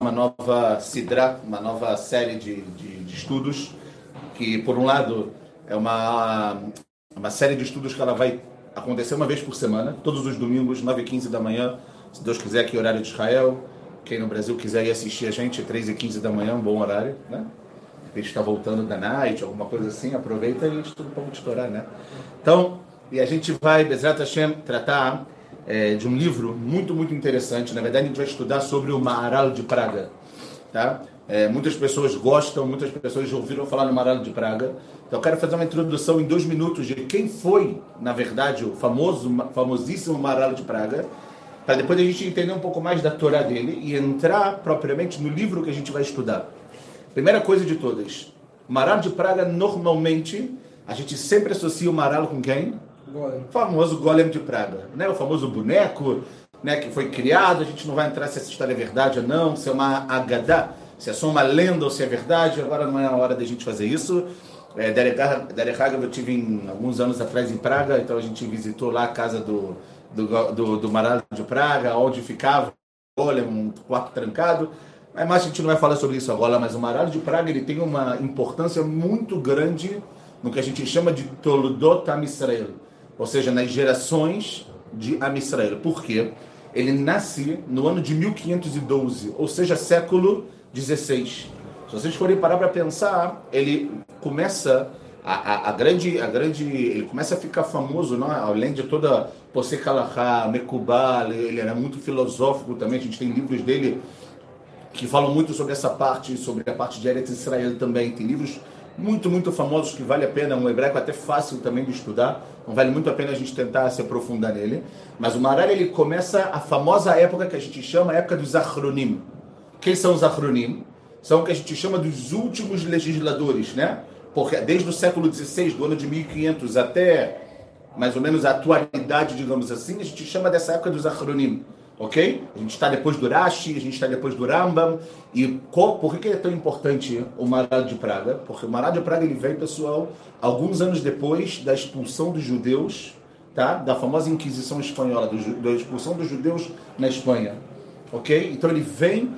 uma nova Sidra, uma nova série de, de, de, estudos, que por um lado é uma, uma série de estudos que ela vai acontecer uma vez por semana, todos os domingos, 9 e 15 da manhã, se Deus quiser, aqui horário de Israel. Quem no Brasil quiser ir assistir a gente, 3 e 15 da manhã, um bom horário, né? A gente está voltando da night, alguma coisa assim, aproveita e estuda para estourar, né? Então, e a gente vai, Bezrat Hashem, tratar é, de um livro muito, muito interessante. Na verdade, a gente vai estudar sobre o Maharal de Praga. Tá? É, muitas pessoas gostam, muitas pessoas já ouviram falar no Maharal de Praga. Então, eu quero fazer uma introdução em dois minutos de quem foi, na verdade, o famoso, famosíssimo Maharal de Praga, para depois a gente entender um pouco mais da Torá dele e entrar propriamente no livro que a gente vai estudar. Primeira coisa de todas, o Maharal de Praga, normalmente, a gente sempre associa o Maharal com quem? Golem. Famoso Golem de Praga, né? O famoso boneco, né, que foi criado. A gente não vai entrar se essa história é verdade ou não, se é uma agadá, se é só uma lenda ou se é verdade. Agora não é a hora da gente fazer isso. É, Derek Haga eu tive em, alguns anos atrás em Praga, então a gente visitou lá a casa do, do, do, do Maralho de Praga, onde ficava o Golem, um quarto trancado. Mas a gente não vai falar sobre isso agora, mas o Maralho de Praga ele tem uma importância muito grande no que a gente chama de Toludot Am Israel ou seja, nas gerações de Am Israel. Por quê? Ele nasce no ano de 1512, ou seja, século 16. Se vocês forem parar para pensar, ele começa a, a, a, grande, a grande, ele começa a ficar famoso, não? além de toda Posek Halachá, Mekubal, ele era muito filosófico também, a gente tem livros dele que falam muito sobre essa parte, sobre a parte de Eretz Israel também, tem livros muito, muito famosos que vale a pena, um hebraico até fácil também de estudar, não vale muito a pena a gente tentar se aprofundar nele. Mas o Maral ele começa a famosa época que a gente chama a época dos Achronim. Quem são os Achronim? São o que a gente chama dos últimos legisladores, né? Porque desde o século XVI, do ano de 1500 até mais ou menos a atualidade, digamos assim, a gente chama dessa época dos Achronim ok? A gente está depois do Rashi, a gente está depois do Rambam. E qual, por que, é tão importante o Mará de Praga? Porque o Mará de Praga ele veio, pessoal, alguns anos depois da expulsão dos judeus, tá? da famosa Inquisição Espanhola, do, da expulsão dos judeus na Espanha, ok? Então ele vem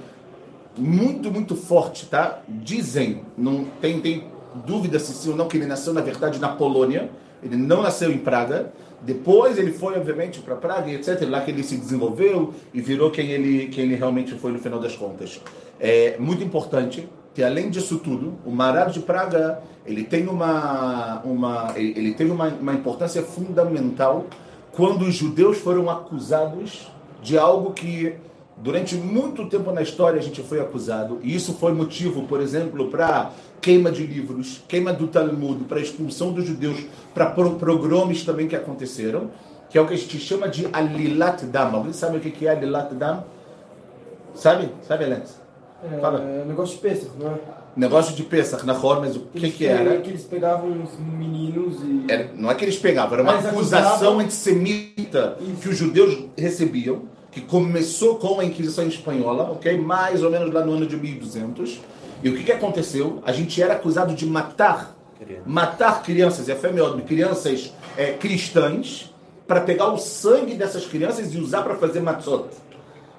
muito, muito forte, tá? Dizem, não tem, tem dúvida se sim ou não, que ele nasceu, na verdade, na Polônia, ele não nasceu em Praga, depois ele foi, obviamente, para Praga, etc. Lá que ele se desenvolveu e virou quem ele, quem ele realmente foi no final das contas. É muito importante que, além disso tudo, o Marar de Praga ele tem uma, uma, ele teve uma, uma importância fundamental quando os judeus foram acusados de algo que Durante muito tempo na história a gente foi acusado, e isso foi motivo, por exemplo, para queima de livros, queima do Talmud, para expulsão dos judeus, para progromes também que aconteceram, que é o que a gente chama de Alilat Dam. Alguém sabe o que é Alilat Dam? Sabe? Sabe, Alex? É, Fala. É, negócio de Pesach, não é? Negócio de Pesach, na forma, mas o que, que, que era? Que eles pegavam os meninos e. Era, não é que eles pegavam, era uma acusação antissemita Isso. que os judeus recebiam que começou com a Inquisição Espanhola, ok? Mais ou menos lá no ano de 1200. E o que, que aconteceu? A gente era acusado de matar, matar crianças, é femiódico, crianças é, cristãs, para pegar o sangue dessas crianças e usar para fazer matzot.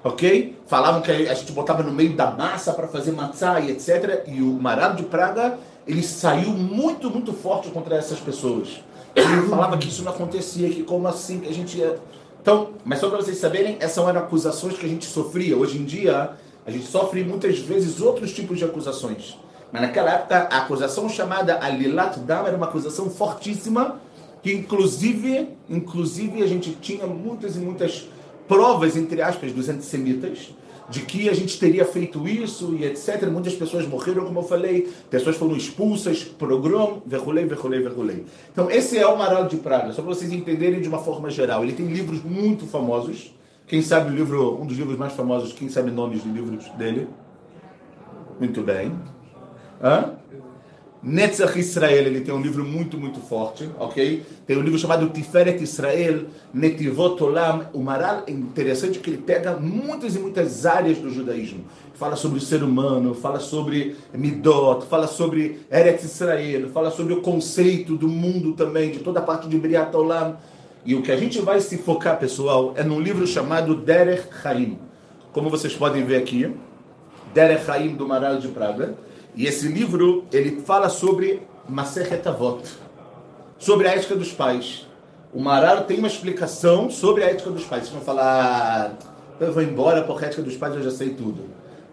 Ok? Falavam que a gente botava no meio da massa para fazer matzah e etc. E o Marado de Praga, ele saiu muito, muito forte contra essas pessoas. Ele falava que isso não acontecia, que como assim, que a gente ia então, mas só para vocês saberem, essas eram acusações que a gente sofria. Hoje em dia, a gente sofre muitas vezes outros tipos de acusações. Mas naquela época, a acusação chamada Alilat Dam era uma acusação fortíssima, que inclusive, inclusive a gente tinha muitas e muitas provas, entre aspas, dos antissemitas, de que a gente teria feito isso e etc. Muitas pessoas morreram, como eu falei, pessoas foram expulsas, pogrom, verrulei, verrulei, verrulei. Então, esse é o Maral de Praga, só para vocês entenderem de uma forma geral. Ele tem livros muito famosos. Quem sabe o livro, um dos livros mais famosos, quem sabe nomes de livros dele? Muito bem. Hã? Netzach Israel, ele tem um livro muito, muito forte, ok? Tem um livro chamado Tiferet Israel, Netivot Olam. O Maral é interessante que ele pega muitas e muitas áreas do judaísmo. Fala sobre o ser humano, fala sobre Midot, fala sobre Eretz Israel, fala sobre o conceito do mundo também, de toda a parte de Briat Olam. E o que a gente vai se focar, pessoal, é num livro chamado Derech Haim. Como vocês podem ver aqui, Derech Haim do Maral de Praga. E esse livro, ele fala sobre Masechet Avot, sobre a ética dos pais. O Maral tem uma explicação sobre a ética dos pais. Vocês vão falar, ah, eu vou embora porque a ética dos pais eu já sei tudo.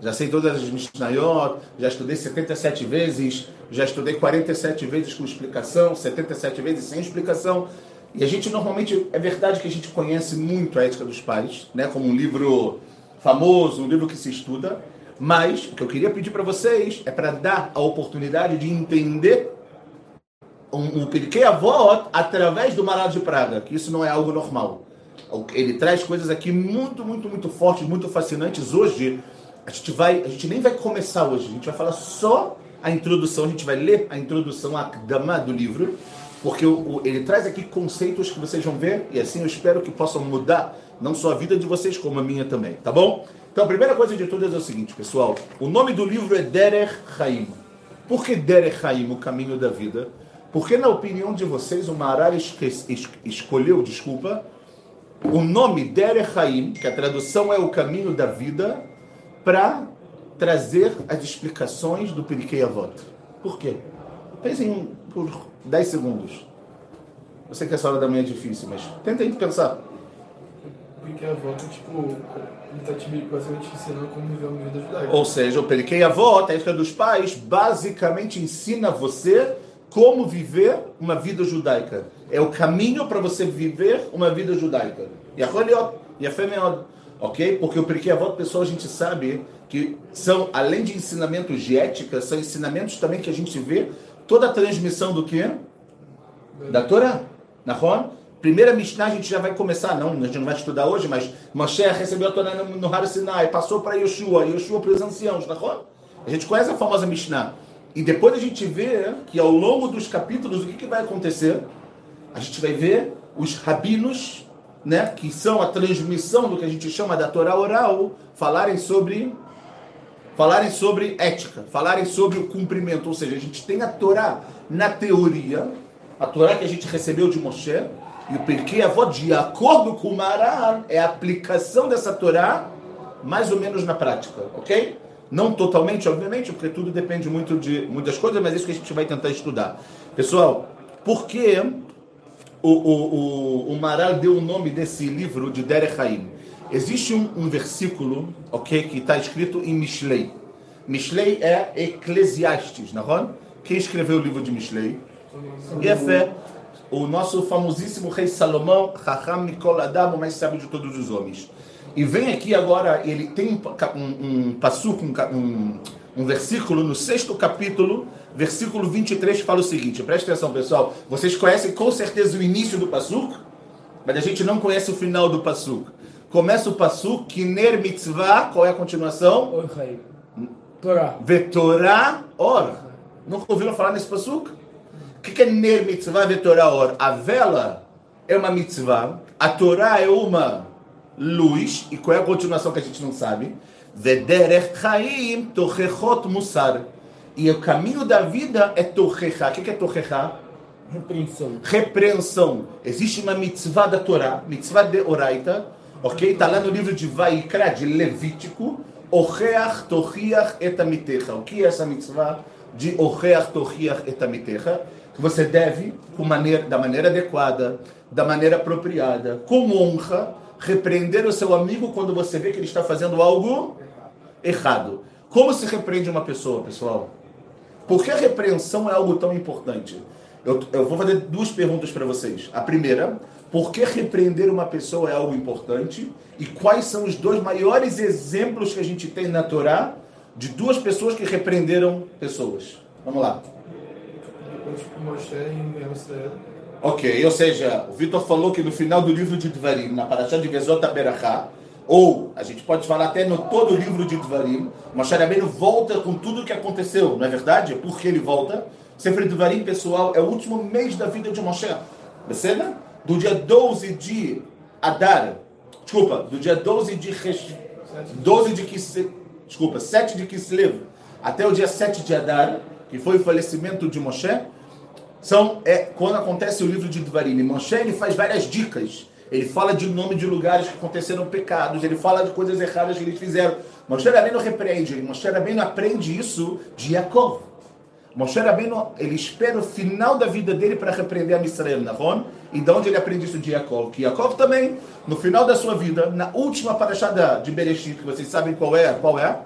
Já sei todas as Mishnayot, já estudei 77 vezes, já estudei 47 vezes com explicação, 77 vezes sem explicação. E a gente normalmente, é verdade que a gente conhece muito a ética dos pais, né, como um livro famoso, um livro que se estuda, mas o que eu queria pedir para vocês é para dar a oportunidade de entender um, um Pirkei Avot através do Maral de Praga, que isso não é algo normal. Ele traz coisas aqui muito, muito, muito fortes, muito fascinantes. Hoje, a gente vai, a gente nem vai começar hoje, a gente vai falar só a introdução, a gente vai ler a introdução, a dama do livro, porque o, o, ele traz aqui conceitos que vocês vão ver, e assim eu espero que possam mudar não só a vida de vocês, como a minha também, tá bom? Então a primeira coisa de todas é o seguinte, pessoal, o nome do livro é Derech Haim. Por que Derech Haim, o caminho da vida? Porque na opinião de vocês, o Marar escolheu, desculpa, o nome Derech Haim, que a tradução é o caminho da vida, para trazer as explicações do Pirkei Avot. Por quê? Pensem por 10 segundos. Eu sei que essa hora da manhã é difícil, mas tentem pensar. Pirkei Avot é tipo, ele está te basicamente ensinando como viver uma vida judaica. Ou seja, o Pirkei Avot, a ética dos pais, basicamente ensina você como viver uma vida judaica. É o caminho para você viver uma vida judaica. E a e a ok? Porque o Pirkei Avot, pessoal, a gente sabe que são, além de ensinamentos de ética, são ensinamentos também que a gente vê toda a transmissão do quê? Da Torá. Nahon? Primeira Mishnah a gente já vai começar, não, a gente não vai estudar hoje, mas Moshe recebeu a Torá no, no Har Sinai, passou para Yoshua, Yoshua para os anciãos, Nahon? A gente conhece a famosa Mishnah. E depois a gente vê que ao longo dos capítulos, o que, que vai acontecer? A gente vai ver os rabinos né, que são a transmissão do que a gente chama da Torá oral, falarem sobre falarem sobre ética, falarem sobre o cumprimento, ou seja, a gente tem a Torá na teoria, a Torá que a gente recebeu de Moshe, e o Pirkei Avot, de acordo com o Maran, é a aplicação dessa Torá mais ou menos na prática, ok? Não totalmente, obviamente, porque tudo depende muito de muitas coisas, mas é isso que a gente vai tentar estudar. Pessoal, por que o, o, o, o Maral deu o nome desse livro de Derech Haim. Existe um, um versículo, ok, que está escrito em Mishlei. Mishlei é Eclesiastes, não é? Quem escreveu o livro de Mishlei? Fé. O nosso famosíssimo rei Salomão, Raham Mikol Adam, o mais sábio de todos os homens. E vem aqui agora, ele tem um, um, passuco, um, um, um versículo no sexto capítulo, versículo 23 fala o seguinte, presta atenção pessoal, vocês conhecem com certeza o início do Passuk, mas a gente não conhece o final do Passuk. Começa o Passuk, Kiner Mitzvah, qual é a continuação? Torá. Vetorá Or. Nunca ouviram falar nesse Passuk? O que é Ner Mitzvah Vetorá Or? A vela é uma mitzvah, a Torá é uma luz, e qual é a continuação que a gente não sabe? Vederech Chaim Tochechot Musar. E o caminho da vida é Tochecha. O que é Tochecha? Repreensão. Repreensão. Existe uma mitzvah da Torá, mitzvah de Oraita, ok? Está lá no livro de Vaikra, de Levítico. Ocheach Tochiach etamitecha. O que é essa mitzvah de Ocheach Tochiach etamitecha? Você deve, maneira, da maneira adequada, da maneira apropriada, com honra, repreender o seu amigo quando você vê que ele está fazendo algo errado. Como se repreende uma pessoa, pessoal? Por que a repreensão é algo tão importante? Eu, eu vou fazer duas perguntas para vocês. A primeira, por que repreender uma pessoa é algo importante? E quais são os dois maiores exemplos que a gente tem na Torá de duas pessoas que repreenderam pessoas? Vamos lá. Ok, ou seja, o Vitor falou que no final do livro de Dvarim, na Parashá de Vezot Berachá, ou a gente pode falar até no todo o livro de Dvarim, Moshe Rabbeinu volta com tudo o que aconteceu, não é verdade? Por que ele volta? Sempre Dvarim, pessoal, é o último mês da vida de Moshe. Percebe? Do dia 12 de Adar, desculpa, do dia 12 de Resh, 12 de Kislev, desculpa, 7 de Kislev, até o dia 7 de Adar, que foi o falecimento de Moshe, são, é, quando acontece o livro de Dvarim. Moshe ele faz várias dicas ele fala de nome de lugares que aconteceram pecados, ele fala de coisas erradas que eles fizeram. Moshe Rabbeinu repreende, Moshe Rabbeinu aprende isso de Yaakov. Moshe Rabbeinu, ele espera o final da vida dele para repreender a Israel, Nahon? E de onde ele aprende isso de Yaakov? Que Yaakov também, no final da sua vida, na última parashada de Bereshit, que vocês sabem qual é, qual é?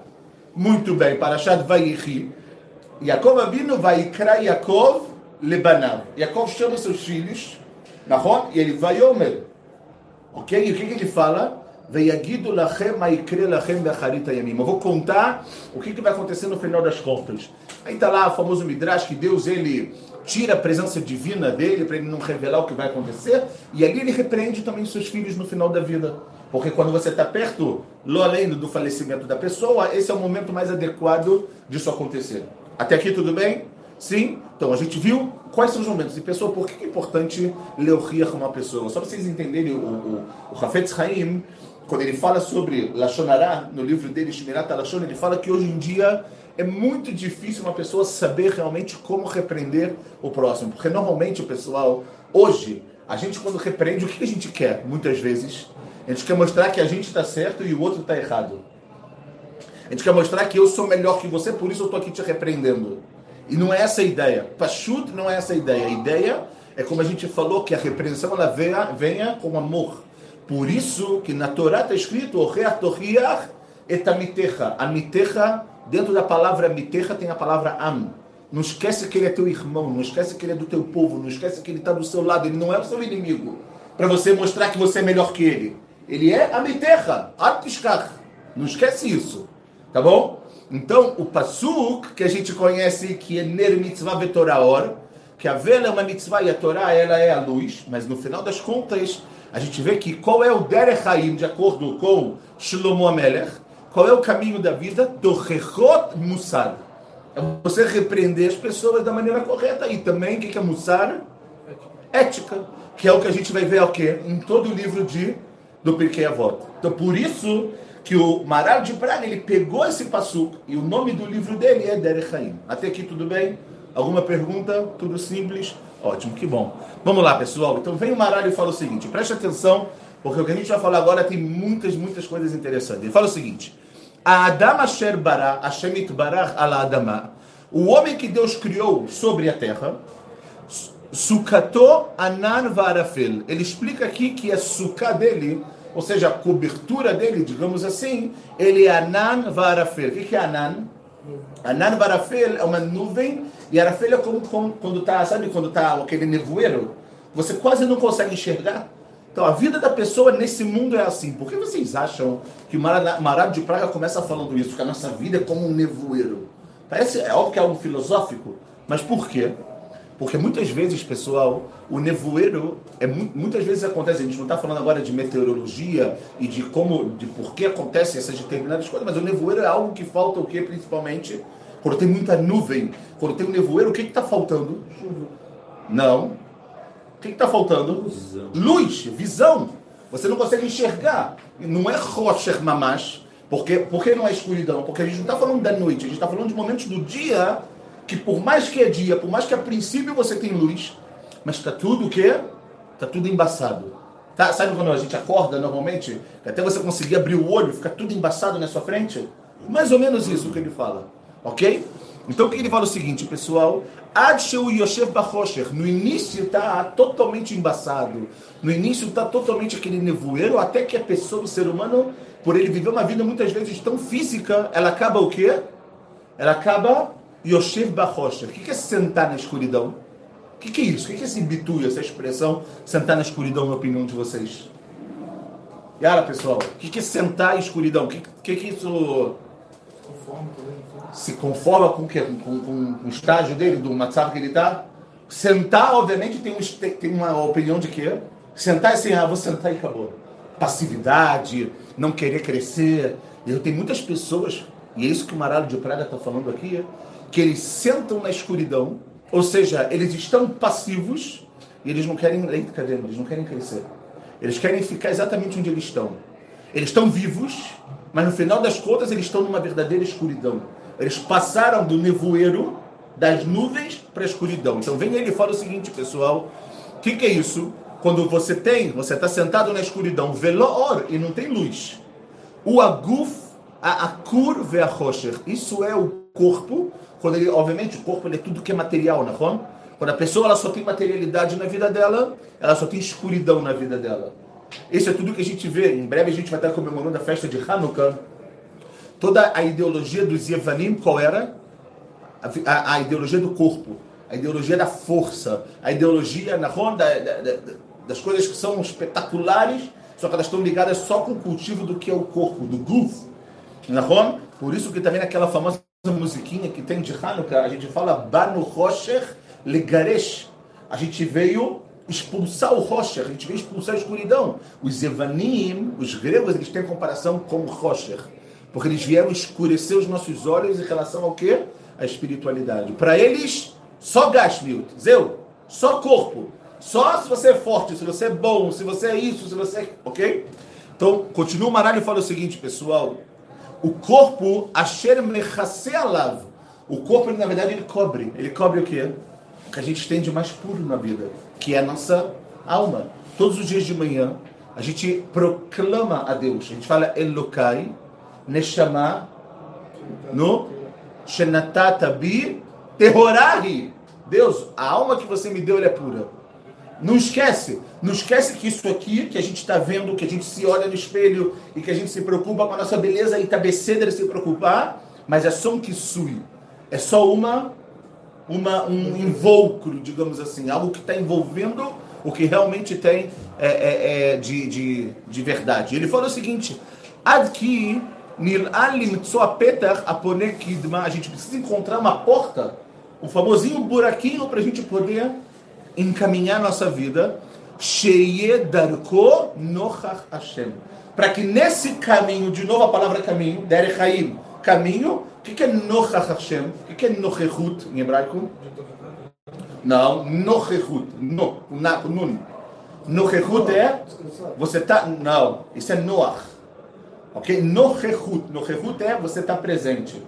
Muito bem, parashad Vayichi. Yaakov Abino vai Yaakov Lebanav. Yaakov chama seus filhos, Nahon? Que, que ele fala? Veyagidu lachem maikre lachem be'acharita yamim. Eu vou contar o que, que vai acontecer no final das contas. Aí está lá o famoso Midrash que Deus ele tira a presença divina dele para ele não revelar o que vai acontecer. E ali ele repreende também seus filhos no final da vida. Porque quando você está perto, além do falecimento da pessoa, esse é o momento mais adequado disso acontecer. Até aqui tudo bem? Sim? Então a gente viu quais são os momentos. E pessoa, por que é importante com uma pessoa? Só para vocês entenderem, o, o, o Hafetz Haim, quando ele fala sobre Lashonará, no livro dele, Shmirat Lashon, ele fala que hoje em dia é muito difícil uma pessoa saber realmente como repreender o próximo. Porque normalmente, o pessoal, hoje, a gente quando repreende, o que a gente quer, muitas vezes? A gente quer mostrar que a gente está certo e o outro está errado. A gente quer mostrar que eu sou melhor que você, por isso eu estou aqui te repreendendo. E não é essa a ideia. Pachut não é essa a ideia. A ideia é como a gente falou, que a repreensão ela venha, venha com amor. Por isso que na Torá está escrito Oreach etamitecha. Amitecha, dentro da palavra mitecha tem a palavra am. Não esquece que ele é teu irmão, não esquece que ele é do teu povo, não esquece que ele está do seu lado, ele não é o seu inimigo. Para você mostrar que você é melhor que ele. Ele é amitecha, artishkach. Não esquece isso. Tá bom? Então, o Pasuk, que a gente conhece que é Ner Mitzvah Vetoraor, que a vela é uma mitzvah e a Torá ela é a luz, mas no final das contas, a gente vê que qual é o Derech Haim, de acordo com Shlomo Amelech, qual é o caminho da vida? Do Rechot Musar. É você repreender as pessoas da maneira correta. E também, o que é Musar? Ética. Que é o que a gente vai ver o quê? em todo o livro de, do Pirkei Avot. Então, por isso que o Maral de Praga, ele pegou esse passuco e o nome do livro dele é Derech Haim. Até aqui tudo bem? Alguma pergunta? Tudo simples? Ótimo, que bom. Vamos lá, pessoal. Então vem o Maral e fala o seguinte, preste atenção, porque o que a gente vai falar agora tem muitas, muitas coisas interessantes. Ele fala o seguinte, a Adam Asher Bara, Hashem Itbarach ala Adama, o homem que Deus criou sobre a terra, Sukato Anan Varafel. Ele explica aqui que a suká dele, ou seja, a cobertura dele, digamos assim, ele é Anan Varafel. O que é Anan? Anan Varafel é uma nuvem e Arafel é como, como quando está, sabe, quando está aquele nevoeiro, você quase não consegue enxergar. Então a vida da pessoa nesse mundo é assim. Por que vocês acham que o Marado de Praga começa falando isso? Que a nossa vida é como um nevoeiro. Parece, é óbvio que é algo filosófico, mas por quê? Porque muitas vezes, pessoal, o nevoeiro é muitas vezes acontece. A gente não está falando agora de meteorologia e de como, de por que acontecem essas determinadas coisas, mas o nevoeiro é algo que falta o que principalmente quando tem muita nuvem, quando tem um nevoeiro, o que está faltando? Não. O que está faltando? Visão. Luz, visão. Você não consegue enxergar. Não é rocher mamash. Porque, por que não é escuridão? Porque a gente não está falando da noite, a gente está falando de momentos do dia que por mais que é dia, por mais que a princípio você tem luz, mas está tudo o quê? Está tudo embaçado. Tá? Sabe quando a gente acorda normalmente? Até você conseguir abrir o olho, fica tudo embaçado na sua frente? Mais ou menos isso que ele fala. Ok? Então o que ele fala é o seguinte, pessoal? Adsheu Yoshev Bachosher. No início está totalmente embaçado. No início está totalmente aquele nevoeiro, até que a pessoa, o ser humano, por ele viver uma vida muitas vezes tão física, ela acaba o quê? Ela acaba Yoshev Bachosher. O que é sentar na escuridão? O que é isso? O que é esse bitu, essa expressão, sentar na escuridão, na opinião de vocês? Yara, pessoal, o que é sentar em escuridão? O que, é isso? se conforma com, que, com, com, com o estágio dele, do WhatsApp que ele está. Sentar, obviamente, tem, um, tem uma opinião de que sentar é assim, ah, vou sentar e acabou. Passividade, não querer crescer. Eu tenho muitas pessoas, e é isso que o Maralho de Praga está falando aqui, que eles sentam na escuridão, ou seja, eles estão passivos e eles não querem, eles não querem crescer. Eles querem ficar exatamente onde eles estão. Eles estão vivos, mas no final das contas eles estão numa verdadeira escuridão. Eles passaram do nevoeiro, das nuvens, para a escuridão. Então vem ele e fala o seguinte, pessoal: o que, que é isso? Quando você tem, você está sentado na escuridão, veloor, e não tem luz. O aguf, a Akur ve'achosher. Isso é o corpo, quando ele, obviamente, o corpo ele é tudo que é material, não é? Quando a pessoa ela só tem materialidade na vida dela, ela só tem escuridão na vida dela. Isso é tudo que a gente vê. Em breve a gente vai estar comemorando a festa de Hanukkah. Toda a ideologia dos Yevanim, qual era? A, a, a, ideologia do corpo, a ideologia da força, a ideologia na ronda das coisas que são espetaculares, só que elas estão ligadas só com o cultivo do que é o corpo, do guf. Nahon? Por isso que também naquela famosa musiquinha que tem de Hanukkah, a gente fala Banu Rosher Legaresh. A gente veio expulsar o Rosher, a gente veio expulsar a escuridão. Os Evanim, os gregos, eles têm comparação com o Rosher. Porque eles vieram escurecer os nossos olhos em relação ao quê? A espiritualidade. Para eles, só Gashmiut, Zeu, só corpo. Só se você é forte, se você é bom, se você é isso, se você é. Ok? Então, continua o Maralho e fala o seguinte, pessoal. O corpo, Asher Alav. O corpo, na verdade, ele cobre. Ele cobre o quê? O que a gente tem de mais puro na vida, que é a nossa alma. Todos os dias de manhã, a gente proclama a Deus. A gente fala Elokai, Neshama, no Shenatata bi. Deus, a alma que você me deu é pura. Não esquece, não esquece que isso aqui, que a gente está vendo, que a gente se olha no espelho e que a gente se preocupa com a nossa beleza e tabeceira se preocupar, mas é só um kisui. É só uma, uma, um invólucro, digamos assim, algo que está envolvendo o que realmente tem é, é, é, de, de, de verdade. Ele falou o seguinte: Adki a gente precisa encontrar uma porta, um famosinho buraquinho para a gente poder encaminhar nossa vida, Darko Nochach Hashem. Para que nesse caminho, de novo a palavra caminho, Derech Haim, caminho, o que, que é Nochach Hashem? O que, é Nochechut em hebraico? Não, Nochechut, no, na, nun. Nochechut é, você está, não, isso é Noach. Ok? Nochechut, Nochechut é você está presente.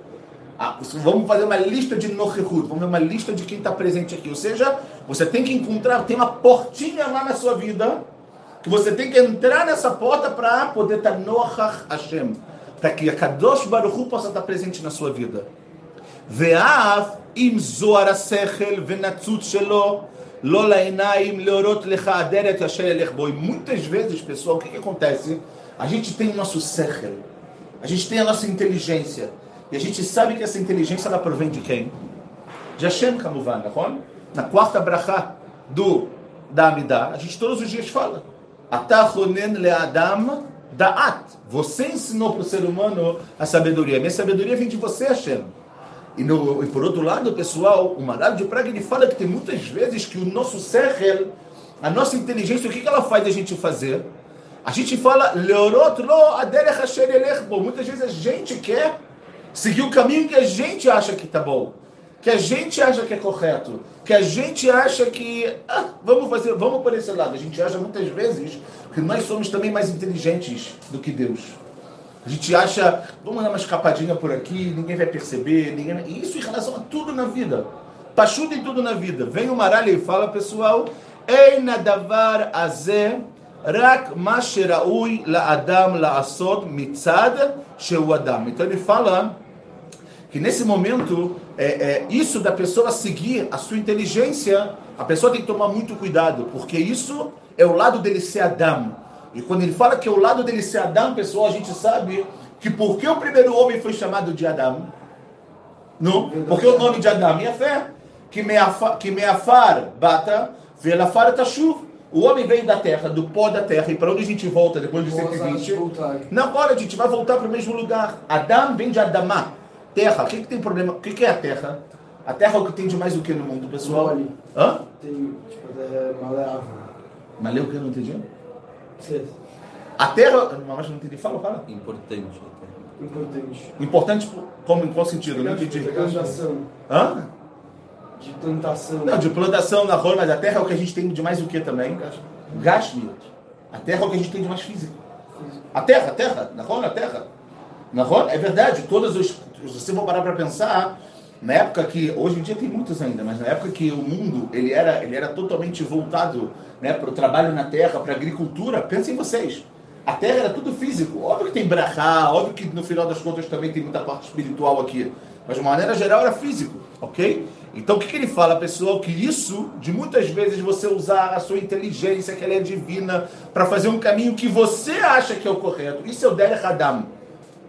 Ah, vamos fazer uma lista de Nochechut, vamos fazer uma lista de quem está presente aqui. Ou seja, você tem que encontrar, tem uma portinha lá na sua vida, que você tem que entrar nessa porta para poder estar tá Nochach Hashem. Para que a Kadosh Baruch Hu possa estar tá presente na sua vida. Ve'av im zoar sechel ve'natzut shelo lo la'inaim leorot lecha aderet asher elech boi. Muitas vezes, pessoal, o que, que acontece? A gente tem o nosso sechel, a gente tem a nossa inteligência, e a gente sabe que essa inteligência ela provém de quem? De Hashem Kamuvan, não Na quarta brachá do da Amidah, a gente todos os dias fala. Atachonen le'adam da'at. Você ensinou para o ser humano a sabedoria. Minha sabedoria vem de você, Hashem. E, no, e por outro lado, pessoal, o Maral de Praga ele fala que tem muitas vezes que o nosso sechel, a nossa inteligência, o que, que ela faz a gente fazer? A gente fala, Leorot lo Muitas vezes a gente quer seguir o caminho que a gente acha que está bom, que a gente acha que é correto, que a gente acha que ah, vamos fazer, vamos por esse lado. A gente acha muitas vezes que nós somos também mais inteligentes do que Deus. A gente acha, vamos dar uma escapadinha por aqui, ninguém vai perceber, ninguém... isso em relação a tudo na vida. Pachuda em tudo na vida. Vem o Maralha e fala, pessoal, davar azeh rak la adam la asod mitzad adam. Então ele fala que nesse momento, é, é, isso da pessoa seguir a sua inteligência, a pessoa tem que tomar muito cuidado, porque isso é o lado dele ser Adão. E quando ele fala que é o lado dele ser Adão, pessoal, a gente sabe que porque o primeiro homem foi chamado de Adão? Não, porque o nome de Adão é a fé. Que meafar, que meafar bata, velafar tashuv. O homem veio da terra, do pó da terra, e para onde a gente volta depois de 120? Na hora a gente vai voltar para o mesmo lugar. Adão vem de Adamá. Terra, o que, que tem problema? O que, que é a terra? A terra é o que tem de mais o que no mundo, pessoal? Mole. Hã? Tem, tipo, é maleável. Malê o que? Não entendi? Sim. A terra. Mas não entendi. Fala, fala. Importante. Importante. Importante como em qual sentido? Não entendi. De plantação. Hã? De plantação. Não, de plantação na rola, mas a terra é o que a gente tem de mais o que também? Gashmiut. A terra é o que a gente tem de mais físico. A terra, a terra, na rola, a terra. Na rola, é verdade, todos os se for parar para pensar, na época que, hoje em dia tem muitos ainda, mas na época que o mundo ele era, ele era totalmente voltado né, para o trabalho na terra, para a agricultura, pensem vocês. a terra era tudo físico. Óbvio que tem brachá, óbvio que no final das contas também tem muita parte espiritual aqui. Mas de uma maneira geral era físico, ok? Então o que, que ele fala, pessoal? Que isso, de muitas vezes você usar a sua inteligência, que ela é divina, para fazer um caminho que você acha que é o correto. Isso é o Derech Adam.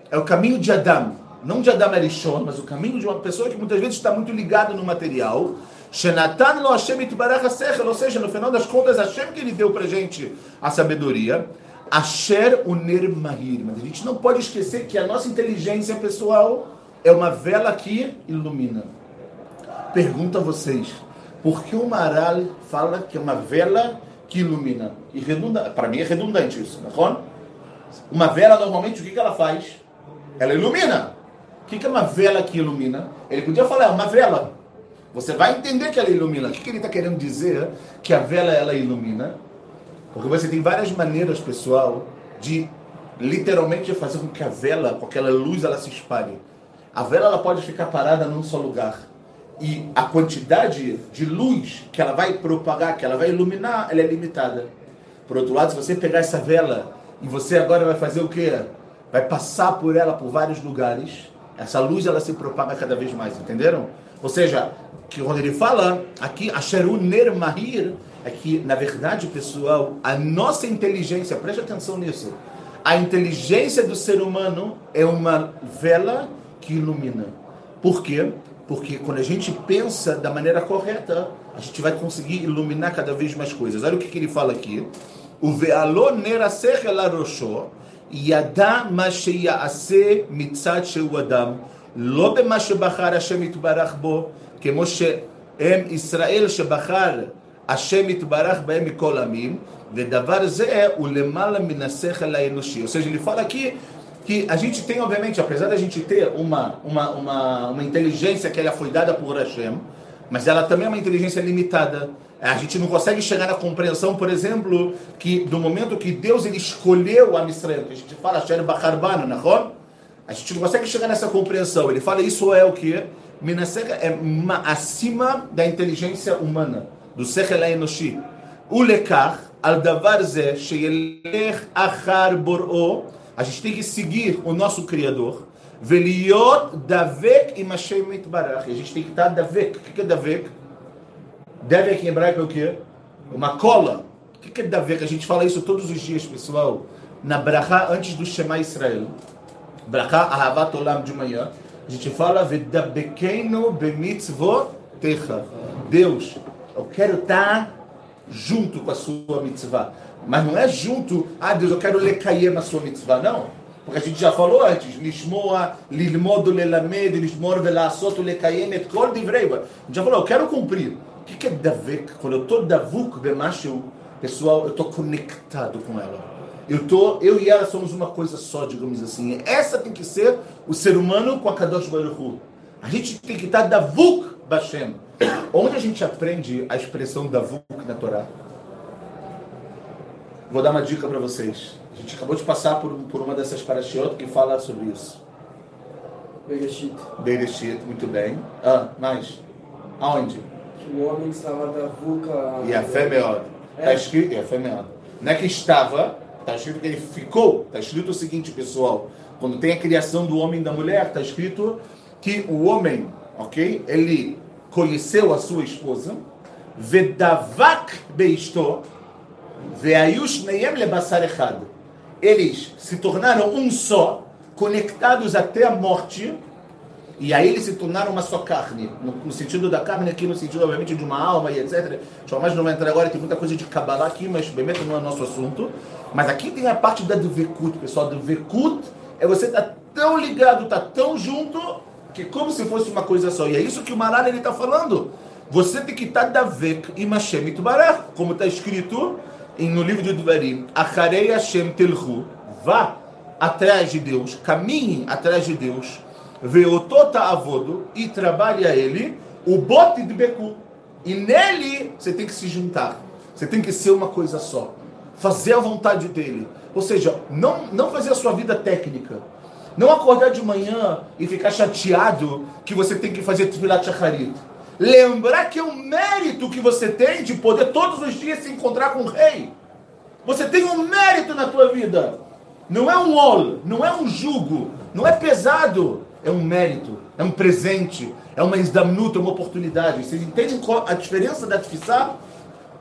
É o caminho de Adam. Não de Adam Arishon, mas o caminho de uma pessoa que muitas vezes está muito ligado no material. Lo ou seja, no final das contas, Hashem que ele deu para gente a sabedoria. Asher uner mahir. Mas a gente não pode esquecer que a nossa inteligência pessoal é uma vela que ilumina. Pergunto a vocês, por que o Maral fala que é uma vela que ilumina? E redunda, para mim é redundante isso, não é? Uma vela, normalmente, o que ela faz? Ela ilumina. O que, que é uma vela que ilumina? Ele podia falar, é uma vela. Você vai entender que ela ilumina. O que, que ele está querendo dizer que a vela ela ilumina? Porque você tem várias maneiras, pessoal, de literalmente fazer com que a vela, com aquela luz, ela se espalhe. A vela ela pode ficar parada num só lugar. E a quantidade de luz que ela vai propagar, que ela vai iluminar, ela é limitada. Por outro lado, se você pegar essa vela e você agora vai fazer o quê? Vai passar por ela por vários lugares, essa luz ela se propaga cada vez mais, entenderam? Ou seja, que quando ele fala aqui, Asheru Ner Mahir, é que, na verdade, pessoal, a nossa inteligência, preste atenção nisso, a inteligência do ser humano é uma vela que ilumina. Por quê? Porque quando a gente pensa da maneira correta, a gente vai conseguir iluminar cada vez mais coisas. Olha o que, que ele fala aqui. O ve'alo nerasech el arosho, ידע מה שיעשה מצד שהוא אדם, לא במה שבחר השם יתברך בו, כמו שהם ישראל שבחר השם יתברך בהם מכל עמים, ודבר זה הוא למעלה מן השכל האנושי. Ou seja, ele fala que a gente tem, obviamente, apesar da gente ter uma, uma, uma, uma inteligência que ela foi dada por Hashem, mas ela também é uma inteligência limitada. A gente não consegue chegar na compreensão, por exemplo, que do momento que Deus ele escolheu a Israel, que a gente fala Sher Bacharbana, não A gente não consegue chegar nessa compreensão. Ele fala isso é o que? Minaseka é acima da inteligência humana, do Sechel Enoshi. O lekar, al davar ze, sheyelech achar bor'o, a gente tem que seguir o nosso Criador. Veliot davek im Hashem mitbarach. A gente tem que estar davek. O que é davek? Davek em hebraico é o quê? Uma cola. O que é davek? A gente fala isso todos os dias, pessoal. Na brachá, antes do Shema Israel. Brachá, ahavat olam de manhã. A gente fala, vedabekeinu bemitzvotecha. Deus, eu quero estar junto com a sua mitzvah. Mas não é junto, ah Deus, eu quero ler na sua mitzvah, não. Porque a gente já falou antes, Lishmoa, Lilmodo, Lelamed, Lishmor, Velasot, Lekayem, et kol. A gente já falou, eu quero cumprir. O que é Davek? Quando eu estou Davuk Bemachu, pessoal, eu estou conectado com ela. Eu, tô, eu e ela somos uma coisa só, digamos assim. Essa tem que ser o ser humano com a Kadosh Baruch Hu. A gente tem que estar Davuk Bashem. Onde a gente aprende a expressão Davuk na Torá? Vou dar uma dica para vocês. A gente acabou de passar por, por uma dessas parashiot que fala sobre isso. Bereshit. Bereshit, muito bem. Ah, mais. Aonde? Que o homem estava da vulca. E a fé meod. Está escrito, e a fé. Não é que estava, está escrito que ele ficou. Está escrito o seguinte, pessoal. Quando tem a criação do homem e da mulher, está escrito que o homem, ok? Ele conheceu a sua esposa. Vedavak beisto eles se tornaram um só, conectados até a morte, e aí eles se tornaram uma só carne. No, no sentido da carne aqui, no sentido, obviamente, de uma alma e etc. Jamais não vai entrar agora, tem muita coisa de Kabbalah aqui, mas bem não é nosso assunto. Mas aqui tem a parte da Dvekut, pessoal. Dvekut é você tá tão ligado, tá tão junto, que como se fosse uma coisa só. E é isso que o Maral está falando. Você tem que estar tá Davek e Mashem Itbarach, como está escrito no livro de Duvarim, Acharei Hashem Telhu, vá atrás de Deus, caminhe atrás de Deus, Veotota Avodo, e trabalhe a ele, o bote de Beku. E nele você tem que se juntar, você tem que ser uma coisa só, fazer a vontade dele. Ou seja, não, não fazer a sua vida técnica. Não acordar de manhã e ficar chateado que você tem que fazer Tfilat Shacharit lembrar que é um mérito que você tem de poder todos os dias se encontrar com o rei. Você tem um mérito na tua vida. Não é um ol, não é um jugo, não é pesado, é um mérito, é um presente, é uma isdamnuta, é uma oportunidade. Vocês entendem qual a diferença da tefissá?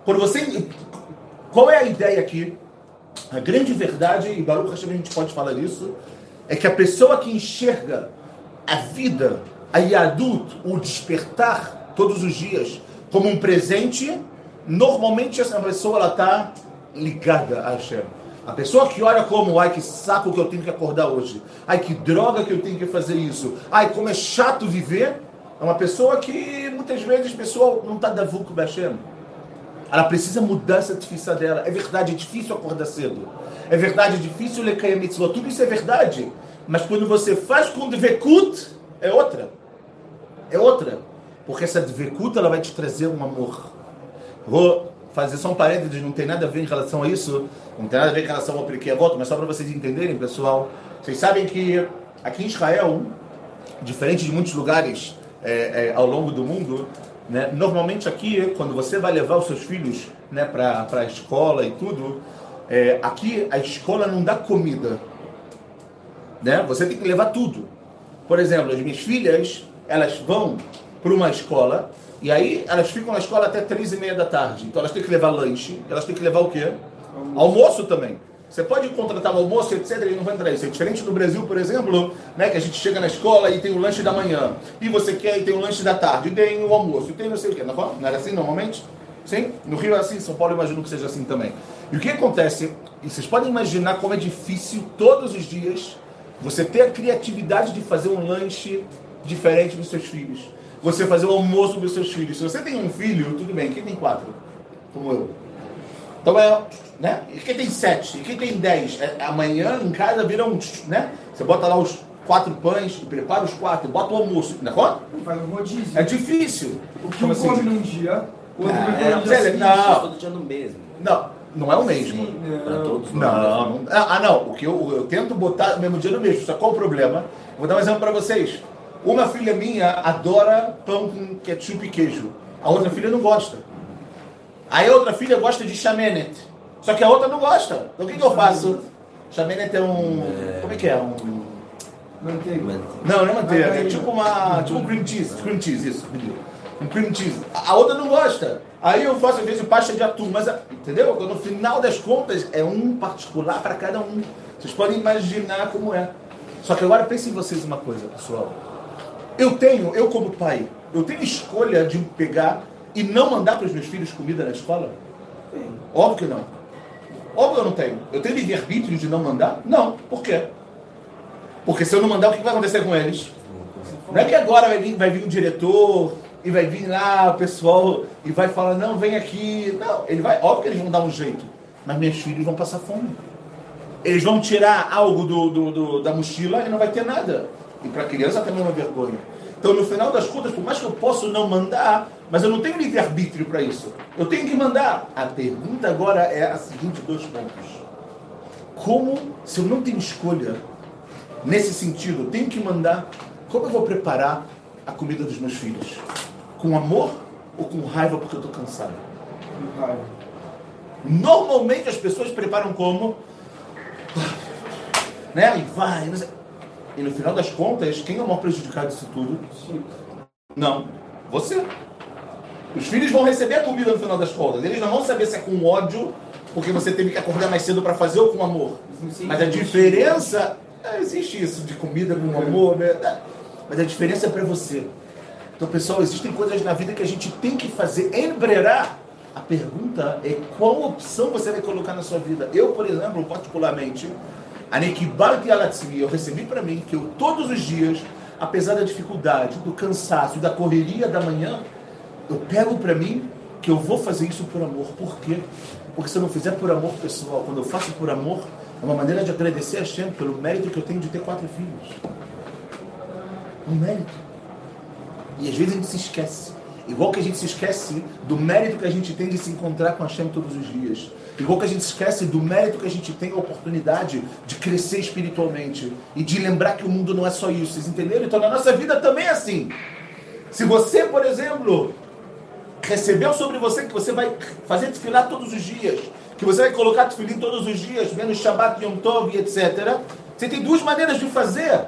Quando você, qual é a ideia aqui? A grande verdade, e Baruch Hashem a gente pode falar isso, é que a pessoa que enxerga a vida, a Yadut, o despertar todos os dias como um presente, normalmente essa pessoa está ligada a Hashem. A pessoa que olha como, ai que saco que eu tenho que acordar hoje, ai que droga que eu tenho que fazer isso, ai como é chato viver, é uma pessoa que muitas vezes a pessoa não está davuco Hashem. Ela precisa mudar essa difícil dela. É verdade, é difícil acordar cedo. É verdade, é difícil ler Mitzvot. Tudo isso é verdade. Mas quando você faz com Dvekut, é outra. É outra. Porque essa Dvekut, ela vai te trazer um amor. Vou fazer só um parênteses, não tem nada a ver em relação a isso. Não tem nada a ver em relação ao Priquet Voto, mas só para vocês entenderem, pessoal. Vocês sabem que aqui em Israel, diferente de muitos lugares é, é, ao longo do mundo, né? Normalmente aqui, quando você vai levar os seus filhos né, para a escola e tudo, é, aqui a escola não dá comida. Né? Você tem que levar tudo. Por exemplo, as minhas filhas, elas vão para uma escola e aí elas ficam na escola até três e meia da tarde. Então elas têm que levar lanche, elas têm que levar o quê? Almoço, Almoço também. Você pode contratar o almoço, etc. Ele não vai entrar isso. É diferente do Brasil, por exemplo, né, que a gente chega na escola e tem o lanche da manhã. E você quer e tem o lanche da tarde. E tem o almoço. E tem não sei o quê. Não, é não era assim normalmente? Sim? No Rio é assim, São Paulo eu imagino que seja assim também. E o que acontece? E vocês podem imaginar como é difícil todos os dias você ter a criatividade de fazer um lanche diferente dos seus filhos. Você fazer o almoço dos seus filhos. Se você tem um filho, tudo bem. Quem tem quatro? Como eu. Então é, né? E quem tem sete? E quem tem dez? É, amanhã em casa vira um, né? Você bota lá os quatro pães, prepara os quatro, bota o almoço, não é Faz um rodízio. É difícil. O que um assim? come num dia, o outro ah, é, no dia Não, todo dia no mesmo. Não, não é o mesmo. Sim, não. Para todos não. não. Ah, não. O que eu, eu tento botar o mesmo dia no mesmo. Só qual o problema? Vou dar um exemplo para vocês. Uma filha minha adora pão com ketchup e queijo. A outra filha não gosta. Aí a outra filha gosta de chamenet. Só que a outra não gosta. Então o que, que eu faço? Chamenet é um. É... Como é que é? Um. Manteiga. Não, não é manteiga. É tipo uma. Tipo um cream cheese. Cream cheese, isso. Um cream cheese. A outra não gosta. Aí eu faço às vezes pasta de atum, mas entendeu? No final das contas é um particular para cada um. Vocês podem imaginar como é. Só que agora pensem vocês uma coisa, pessoal. Eu tenho, eu como pai, eu tenho escolha de pegar e não mandar para os meus filhos comida na escola? Sim. Óbvio que não. Óbvio que eu não tenho. Eu tenho livre-arbítrio de não mandar? Não. Por quê? Porque se eu não mandar, o que vai acontecer com eles? Não é que agora vai vir, vai vir um diretor e vai vir lá o pessoal e vai falar, não, vem aqui. Não, ele vai, óbvio que eles vão dar um jeito. Mas meus filhos vão passar fome. Eles vão tirar algo do, do, do da mochila e não vai ter nada. E para criança também é uma vergonha. Então, no final das contas, por mais que eu possa não mandar, mas eu não tenho livre-arbítrio para isso. Eu tenho que mandar. A pergunta agora é a seguinte: dois pontos. Como, se eu não tenho escolha, nesse sentido, eu tenho que mandar, como eu vou preparar a comida dos meus filhos? Com amor ou com raiva porque eu estou cansado? Com raiva. Normalmente as pessoas preparam como? Né? E vai, e no final das contas, quem é o maior prejudicado disso tudo? Não, você. Os filhos vão receber a comida no final das contas. Eles não vão saber se é com ódio, porque você teve que acordar mais cedo para fazer ou com amor. Mas a diferença. É, existe isso de comida com amor, né? Mas a diferença é para você. Então, pessoal, existem coisas na vida que a gente tem que fazer, embrerar. A pergunta é qual opção você vai colocar na sua vida. Eu, por exemplo, particularmente, eu recebi para mim que eu todos os dias, apesar da dificuldade, do cansaço, da correria da manhã, eu pego para mim que eu vou fazer isso por amor. Por quê? Porque se eu não fizer por amor pessoal, quando eu faço por amor, é uma maneira de agradecer a Shem pelo mérito que eu tenho de ter quatro filhos. Um mérito. E às vezes a gente se esquece. Igual que a gente se esquece do mérito que a gente tem de se encontrar com a Shem todos os dias. Igual que a gente esquece do mérito que a gente tem a oportunidade de crescer espiritualmente e de lembrar que o mundo não é só isso. Vocês entenderam? Então na nossa vida também é assim. Se você, por exemplo, recebeu sobre você que você vai fazer desfilar todos os dias, que você vai colocar tefilim todos os dias, menos Shabbat, Yom Tov, etc. Você tem duas maneiras de fazer.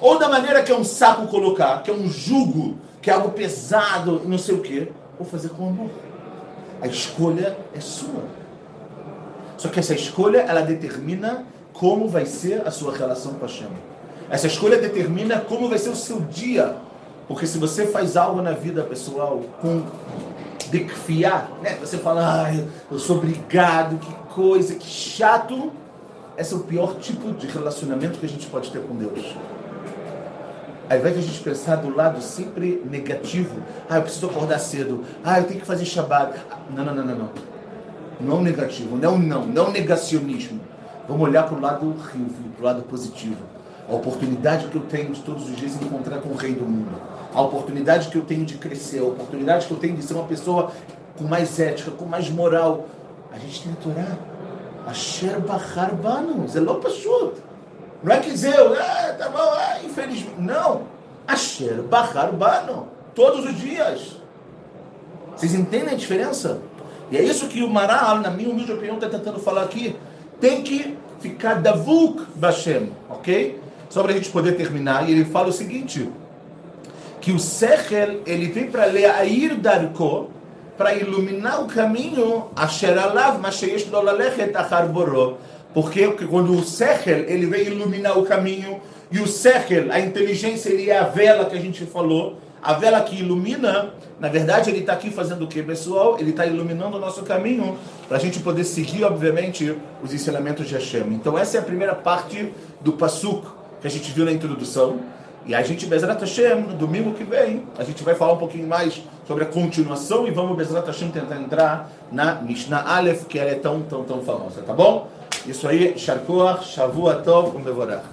Ou da maneira que é um saco colocar, que é um jugo, que é algo pesado, não sei o quê, ou fazer com amor. A escolha é sua. Só que essa escolha, ela determina como vai ser a sua relação com a Hashem. Essa escolha determina como vai ser o seu dia. Porque se você faz algo na vida pessoal com de fiar, né? Você fala, ai, eu sou obrigado, que coisa, que chato. Esse é o pior tipo de relacionamento que a gente pode ter com Deus. Ao invés de a gente pensar do lado sempre negativo, ah, eu preciso acordar cedo, ah, eu tenho que fazer Shabbat. Não, não, não, não, não. Não negativo, não, não, não negacionismo. Vamos olhar para o lado rio, para o lado positivo. A oportunidade que eu tenho de todos os dias encontrar com o Rei do Mundo. A oportunidade que eu tenho de crescer, a oportunidade que eu tenho de ser uma pessoa com mais ética, com mais moral. A gente tem que Torá. Asher Bahar Banu. Zeló Pashut. Não é que dizer, ah, tá bom, ah, infelizmente. Não. Asher Bahar Banu. Todos os dias. Vocês entendem a diferença? E é isso que o Maral, na minha humilde opinião, está tentando falar aqui. Tem que ficar davuk Bashem, ok? Só para a gente poder terminar. E ele fala o seguinte: que o Sechel, ele vem para ler a ir darko, para iluminar o caminho, asher alav, masheyesh lo lalechet achar boró. Porque quando o Sechel, ele vem iluminar o caminho, e o Sechel, a inteligência, ele é a vela que a gente falou, a vela que ilumina, na verdade, ele está aqui fazendo o que, pessoal? Ele está iluminando o nosso caminho para a gente poder seguir, obviamente, os ensinamentos de Hashem. Então, essa é a primeira parte do Pasuk que a gente viu na introdução. E a gente, Bezrat Hashem, no domingo que vem, a gente vai falar um pouquinho mais sobre a continuação e vamos, Bezrat Hashem, tentar entrar na Mishnah Aleph, que ela é tão, tão, tão famosa, tá bom? Isso aí, Sharkoach, Shavua Tov, um Bevorach.